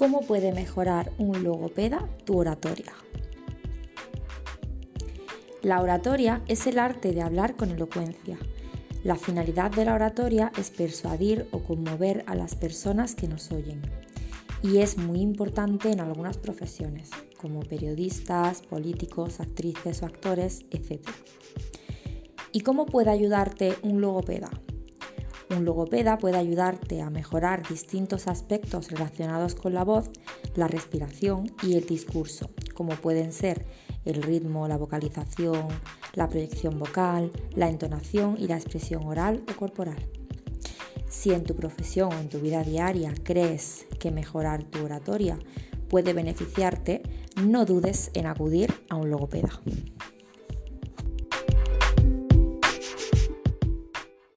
¿Cómo puede mejorar un logopeda tu oratoria? La oratoria es el arte de hablar con elocuencia. La finalidad de la oratoria es persuadir o conmover a las personas que nos oyen y es muy importante en algunas profesiones, como periodistas, políticos, actrices o actores, etc. ¿Y cómo puede ayudarte un logopeda? Un logopeda puede ayudarte a mejorar distintos aspectos relacionados con la voz, la respiración y el discurso, como pueden ser el ritmo, la vocalización, la proyección vocal, la entonación y la expresión oral o corporal. Si en tu profesión o en tu vida diaria crees que mejorar tu oratoria puede beneficiarte, no dudes en acudir a un logopeda.